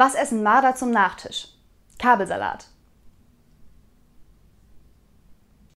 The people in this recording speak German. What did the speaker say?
Was essen Marder zum Nachtisch? Kabelsalat.